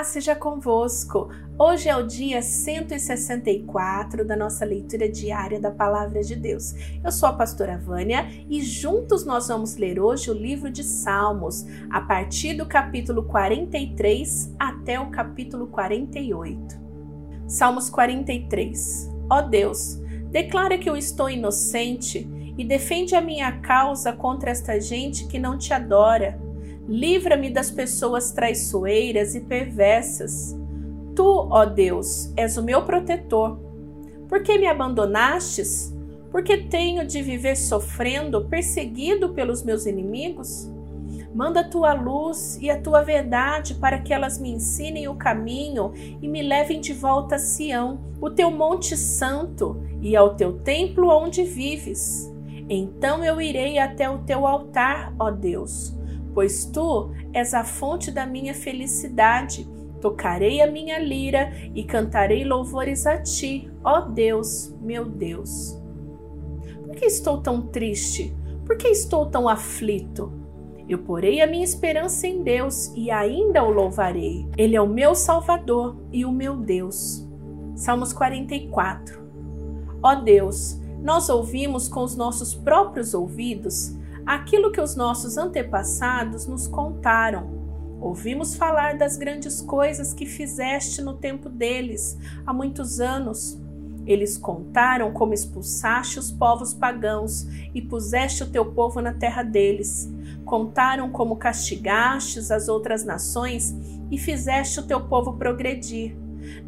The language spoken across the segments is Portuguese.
paz seja convosco. Hoje é o dia 164 da nossa leitura diária da Palavra de Deus. Eu sou a pastora Vânia e juntos nós vamos ler hoje o livro de Salmos, a partir do capítulo 43 até o capítulo 48. Salmos 43. Ó oh Deus, declara que eu estou inocente e defende a minha causa contra esta gente que não te adora. Livra-me das pessoas traiçoeiras e perversas. Tu, ó Deus, és o meu protetor. Por que me abandonastes? Porque tenho de viver sofrendo, perseguido pelos meus inimigos? Manda a tua luz e a tua verdade para que elas me ensinem o caminho e me levem de volta a Sião, o teu monte santo, e ao teu templo onde vives. Então eu irei até o teu altar, ó Deus pois tu és a fonte da minha felicidade. Tocarei a minha lira e cantarei louvores a ti, ó Deus, meu Deus. Por que estou tão triste? Por que estou tão aflito? Eu porei a minha esperança em Deus e ainda o louvarei. Ele é o meu Salvador e o meu Deus. Salmos 44. Ó Deus, nós ouvimos com os nossos próprios ouvidos aquilo que os nossos antepassados nos contaram. Ouvimos falar das grandes coisas que fizeste no tempo deles, há muitos anos. Eles contaram como expulsaste os povos pagãos e puseste o teu povo na terra deles. Contaram como castigastes as outras nações e fizeste o teu povo progredir.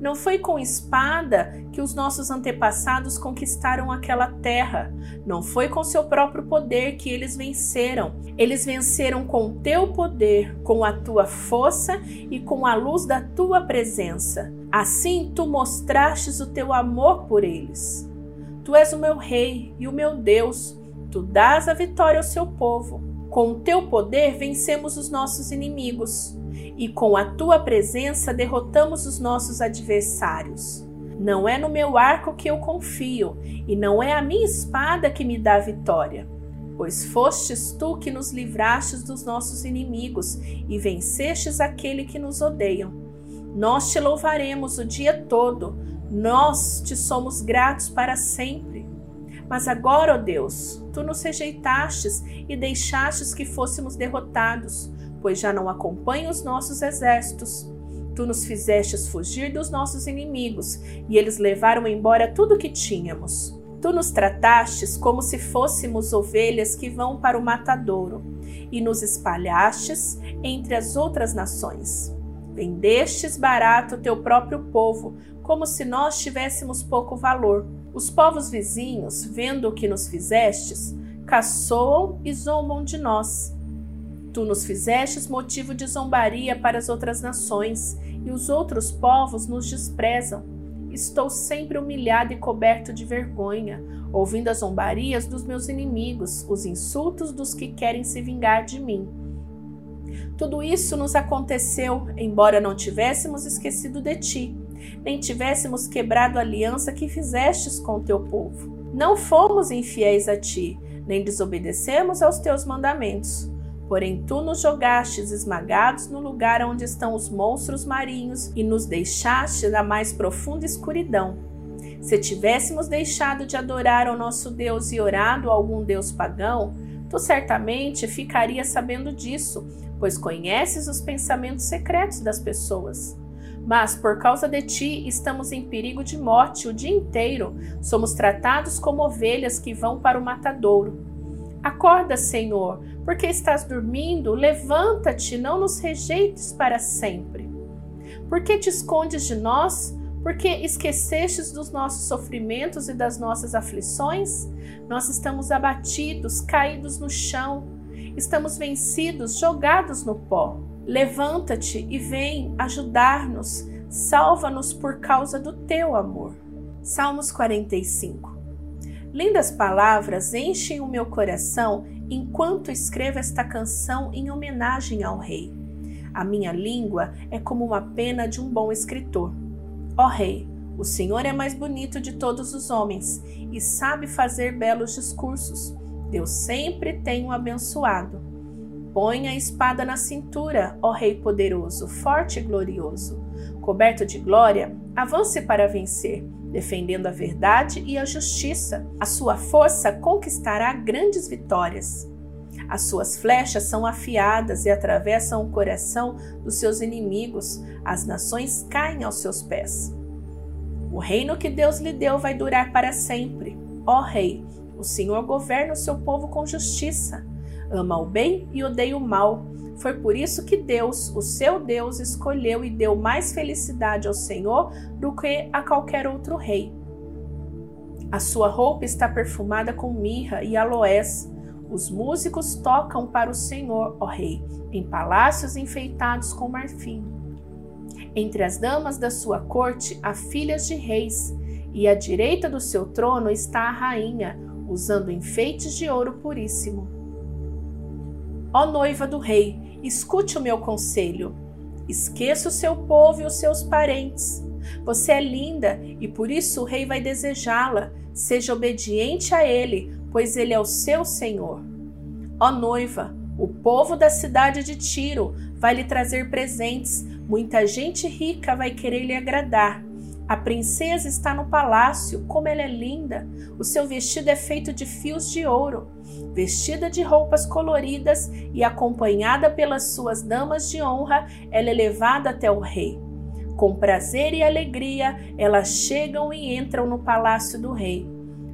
Não foi com espada que os nossos antepassados conquistaram aquela terra. Não foi com seu próprio poder que eles venceram. Eles venceram com teu poder, com a tua força e com a luz da tua presença. Assim tu mostrastes o teu amor por eles. Tu és o meu rei e o meu Deus. Tu dás a vitória ao seu povo. Com o teu poder vencemos os nossos inimigos e com a tua presença derrotamos os nossos adversários. Não é no meu arco que eu confio, e não é a minha espada que me dá vitória. Pois fostes tu que nos livrastes dos nossos inimigos e vencestes aquele que nos odeiam. Nós te louvaremos o dia todo, nós te somos gratos para sempre. Mas agora, ó Deus, tu nos rejeitastes e deixastes que fôssemos derrotados pois já não acompanha os nossos exércitos. Tu nos fizestes fugir dos nossos inimigos, e eles levaram embora tudo o que tínhamos. Tu nos tratastes como se fôssemos ovelhas que vão para o matadouro, e nos espalhastes entre as outras nações. Vendestes barato teu próprio povo, como se nós tivéssemos pouco valor. Os povos vizinhos, vendo o que nos fizestes, caçoam e zombam de nós. Tu nos fizestes motivo de zombaria para as outras nações, e os outros povos nos desprezam. Estou sempre humilhado e coberto de vergonha, ouvindo as zombarias dos meus inimigos, os insultos dos que querem se vingar de mim. Tudo isso nos aconteceu, embora não tivéssemos esquecido de ti, nem tivéssemos quebrado a aliança que fizestes com o teu povo. Não fomos infiéis a ti, nem desobedecemos aos teus mandamentos. Porém, tu nos jogastes esmagados no lugar onde estão os monstros marinhos e nos deixaste na mais profunda escuridão. Se tivéssemos deixado de adorar ao nosso Deus e orado a algum Deus pagão, tu certamente ficarias sabendo disso, pois conheces os pensamentos secretos das pessoas. Mas por causa de ti estamos em perigo de morte o dia inteiro, somos tratados como ovelhas que vão para o matadouro. Acorda, Senhor, porque estás dormindo, levanta-te, não nos rejeites para sempre. Por que te escondes de nós? Porque esquecestes dos nossos sofrimentos e das nossas aflições? Nós estamos abatidos, caídos no chão, estamos vencidos, jogados no pó. Levanta-te e vem ajudar-nos, salva-nos por causa do teu amor. Salmos 45 Lindas palavras enchem o meu coração enquanto escrevo esta canção em homenagem ao Rei. A minha língua é como uma pena de um bom escritor. Ó Rei, o Senhor é mais bonito de todos os homens e sabe fazer belos discursos. Deus sempre tem o abençoado. Põe a espada na cintura, ó Rei poderoso, forte e glorioso. Coberto de glória, avance para vencer, defendendo a verdade e a justiça. A sua força conquistará grandes vitórias. As suas flechas são afiadas e atravessam o coração dos seus inimigos. As nações caem aos seus pés. O reino que Deus lhe deu vai durar para sempre. Ó Rei, o Senhor governa o seu povo com justiça ama o bem e odeia o mal. Foi por isso que Deus, o seu Deus, escolheu e deu mais felicidade ao Senhor do que a qualquer outro rei. A sua roupa está perfumada com mirra e aloés. Os músicos tocam para o Senhor, ó Rei, em palácios enfeitados com marfim. Entre as damas da sua corte há filhas de reis, e à direita do seu trono está a rainha, usando enfeites de ouro puríssimo. Ó noiva do rei, escute o meu conselho. Esqueça o seu povo e os seus parentes. Você é linda e por isso o rei vai desejá-la. Seja obediente a ele, pois ele é o seu senhor. Ó noiva, o povo da cidade de Tiro vai lhe trazer presentes. Muita gente rica vai querer lhe agradar. A princesa está no palácio, como ela é linda. O seu vestido é feito de fios de ouro. Vestida de roupas coloridas e acompanhada pelas suas damas de honra, ela é levada até o rei. Com prazer e alegria, elas chegam e entram no palácio do rei.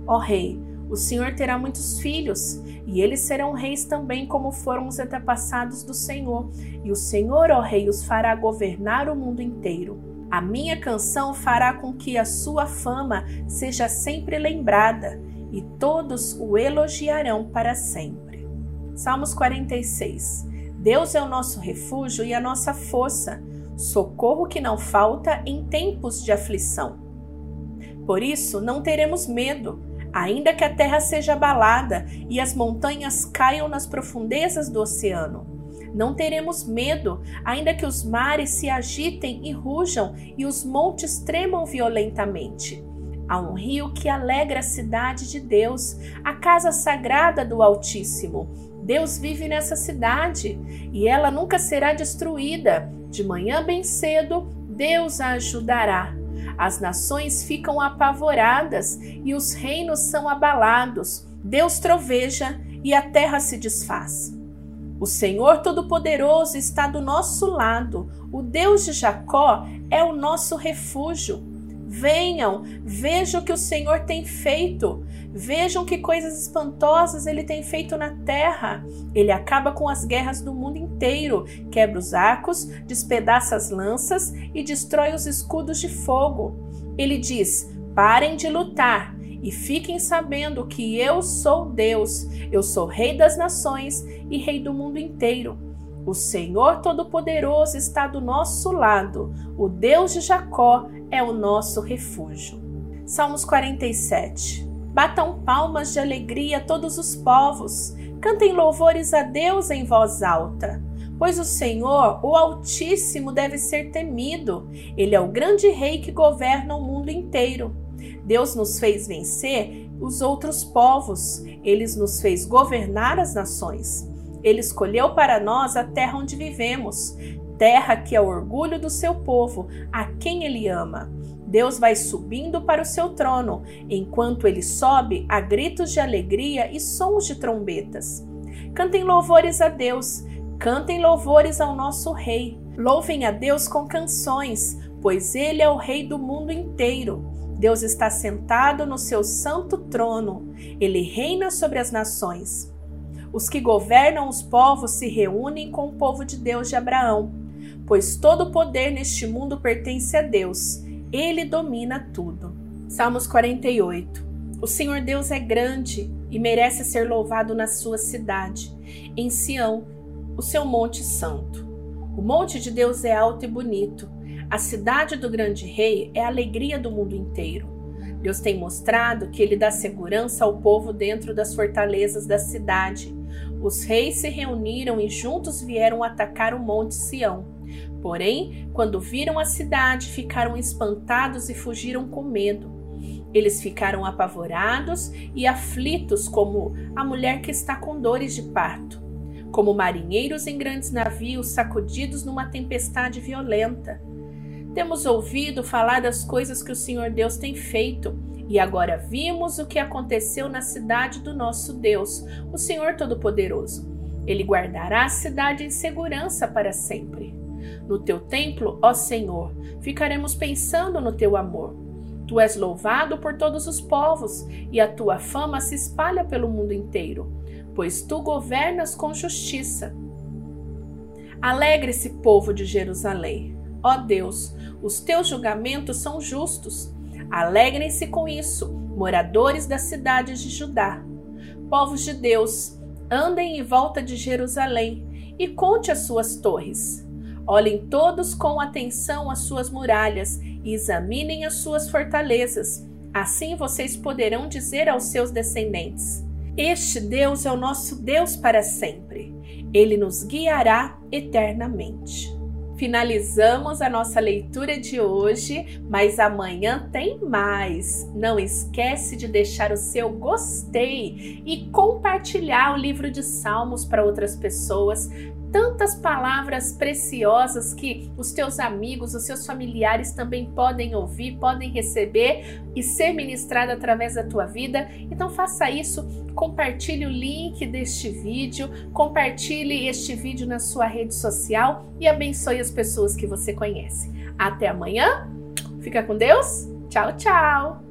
Ó rei, o Senhor terá muitos filhos, e eles serão reis também, como foram os antepassados do Senhor. E o Senhor, ó rei, os fará governar o mundo inteiro. A minha canção fará com que a sua fama seja sempre lembrada e todos o elogiarão para sempre. Salmos 46. Deus é o nosso refúgio e a nossa força, socorro que não falta em tempos de aflição. Por isso não teremos medo, ainda que a terra seja abalada e as montanhas caiam nas profundezas do oceano não teremos medo, ainda que os mares se agitem e rujam e os montes tremam violentamente. Há um rio que alegra a cidade de Deus, a casa sagrada do Altíssimo. Deus vive nessa cidade e ela nunca será destruída. De manhã bem cedo, Deus a ajudará. As nações ficam apavoradas e os reinos são abalados. Deus troveja e a terra se desfaz. O Senhor Todo-Poderoso está do nosso lado. O Deus de Jacó é o nosso refúgio. Venham, vejam o que o Senhor tem feito. Vejam que coisas espantosas ele tem feito na terra. Ele acaba com as guerras do mundo inteiro, quebra os arcos, despedaça as lanças e destrói os escudos de fogo. Ele diz: parem de lutar e fiquem sabendo que eu sou Deus, eu sou Rei das nações e Rei do mundo inteiro. O Senhor Todo-Poderoso está do nosso lado, o Deus de Jacó é o nosso refúgio. Salmos 47 Batam palmas de alegria todos os povos, cantem louvores a Deus em voz alta. Pois o Senhor, o Altíssimo, deve ser temido. Ele é o grande rei que governa o mundo inteiro. Deus nos fez vencer os outros povos, ele nos fez governar as nações. Ele escolheu para nós a terra onde vivemos, terra que é o orgulho do seu povo, a quem ele ama. Deus vai subindo para o seu trono, enquanto ele sobe, há gritos de alegria e sons de trombetas. Cantem louvores a Deus, cantem louvores ao nosso Rei. Louvem a Deus com canções, pois ele é o Rei do mundo inteiro. Deus está sentado no seu santo trono, ele reina sobre as nações. Os que governam os povos se reúnem com o povo de Deus de Abraão, pois todo o poder neste mundo pertence a Deus, ele domina tudo. Salmos 48 O Senhor Deus é grande e merece ser louvado na sua cidade, em Sião, o seu monte santo. O monte de Deus é alto e bonito a cidade do grande rei é a alegria do mundo inteiro. Deus tem mostrado que ele dá segurança ao povo dentro das fortalezas da cidade. Os reis se reuniram e juntos vieram atacar o monte Sião. Porém, quando viram a cidade, ficaram espantados e fugiram com medo. Eles ficaram apavorados e aflitos, como a mulher que está com dores de parto. como marinheiros em grandes navios sacudidos numa tempestade violenta. Temos ouvido falar das coisas que o Senhor Deus tem feito e agora vimos o que aconteceu na cidade do nosso Deus, o Senhor Todo-Poderoso. Ele guardará a cidade em segurança para sempre. No teu templo, ó Senhor, ficaremos pensando no teu amor. Tu és louvado por todos os povos e a tua fama se espalha pelo mundo inteiro, pois tu governas com justiça. Alegre-se, povo de Jerusalém. Ó Deus, os teus julgamentos são justos. Alegrem-se com isso, moradores das cidades de Judá. Povos de Deus, andem em volta de Jerusalém e conte as suas torres. Olhem todos com atenção as suas muralhas e examinem as suas fortalezas. Assim vocês poderão dizer aos seus descendentes: Este Deus é o nosso Deus para sempre. Ele nos guiará eternamente. Finalizamos a nossa leitura de hoje, mas amanhã tem mais. Não esquece de deixar o seu gostei e compartilhar o livro de Salmos para outras pessoas tantas palavras preciosas que os teus amigos, os seus familiares também podem ouvir, podem receber e ser ministrado através da tua vida. Então faça isso, compartilhe o link deste vídeo, compartilhe este vídeo na sua rede social e abençoe as pessoas que você conhece. Até amanhã. Fica com Deus. Tchau, tchau.